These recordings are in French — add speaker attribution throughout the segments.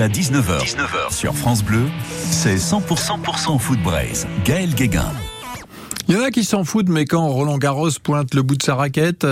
Speaker 1: jusqu'à 19h. 19h sur France Bleu, c'est 100%, 100 foot braise. Gaël Guéguin.
Speaker 2: Il y en a qui s'en foutent, mais quand Roland Garros pointe le bout de sa raquette,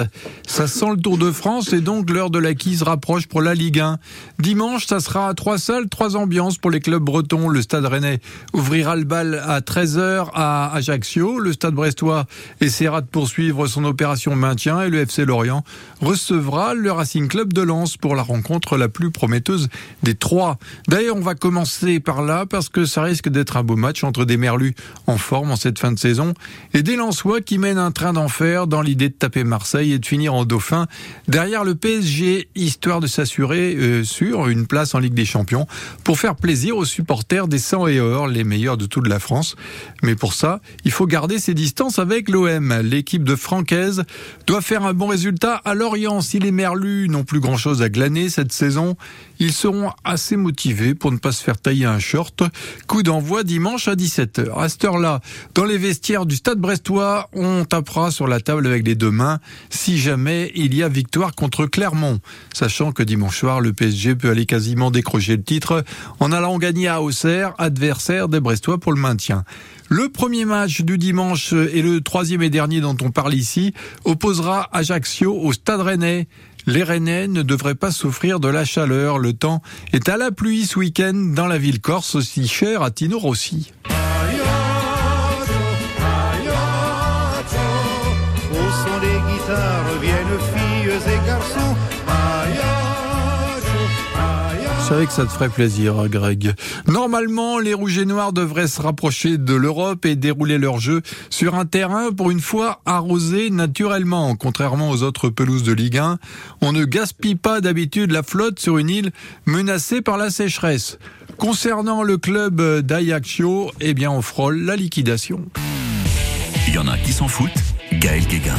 Speaker 2: ça sent le Tour de France et donc l'heure de l'acquise rapproche pour la Ligue 1. Dimanche, ça sera à trois salles, trois ambiances pour les clubs bretons. Le Stade Rennais ouvrira le bal à 13h à Ajaccio. Le Stade Brestois essaiera de poursuivre son opération maintien et le FC Lorient recevra le Racing Club de Lens pour la rencontre la plus prometteuse des trois. D'ailleurs, on va commencer par là parce que ça risque d'être un beau match entre des Merlus en forme en cette fin de saison et des Lensois qui mènent un train d'enfer dans l'idée de taper Marseille et de finir en dauphin derrière le PSG, histoire de s'assurer euh, sur une place en Ligue des Champions pour faire plaisir aux supporters des 100 et or, les meilleurs de toute la France. Mais pour ça, il faut garder ses distances avec l'OM. L'équipe de Francaise doit faire un bon résultat à Lorient. Si les Merlus n'ont plus grand-chose à glaner cette saison, ils seront assez motivés pour ne pas se faire tailler un short. Coup d'envoi dimanche à 17h. À cette heure-là, dans les vestiaires du Stade brestois, on tapera sur la table avec les deux mains si jamais il y a victoire contre Clermont. Sachant que dimanche soir, le PSG peut aller quasiment décrocher le titre en allant gagner à Auxerre, adversaire des Brestois pour le maintien. Le premier match du dimanche et le troisième et dernier dont on parle ici opposera Ajaccio au Stade Rennais. Les Rennais ne devraient pas souffrir de la chaleur. Le temps est à la pluie ce week-end dans la ville corse aussi chère à Tino Rossi. Je savais que ça te ferait plaisir, Greg. Normalement, les Rouges et Noirs devraient se rapprocher de l'Europe et dérouler leur jeu sur un terrain, pour une fois, arrosé naturellement. Contrairement aux autres pelouses de Ligue 1, on ne gaspille pas d'habitude la flotte sur une île menacée par la sécheresse. Concernant le club d'Ajaccio, eh bien, on frôle la liquidation.
Speaker 1: Il y en a qui s'en foutent. Gaël Guéguin.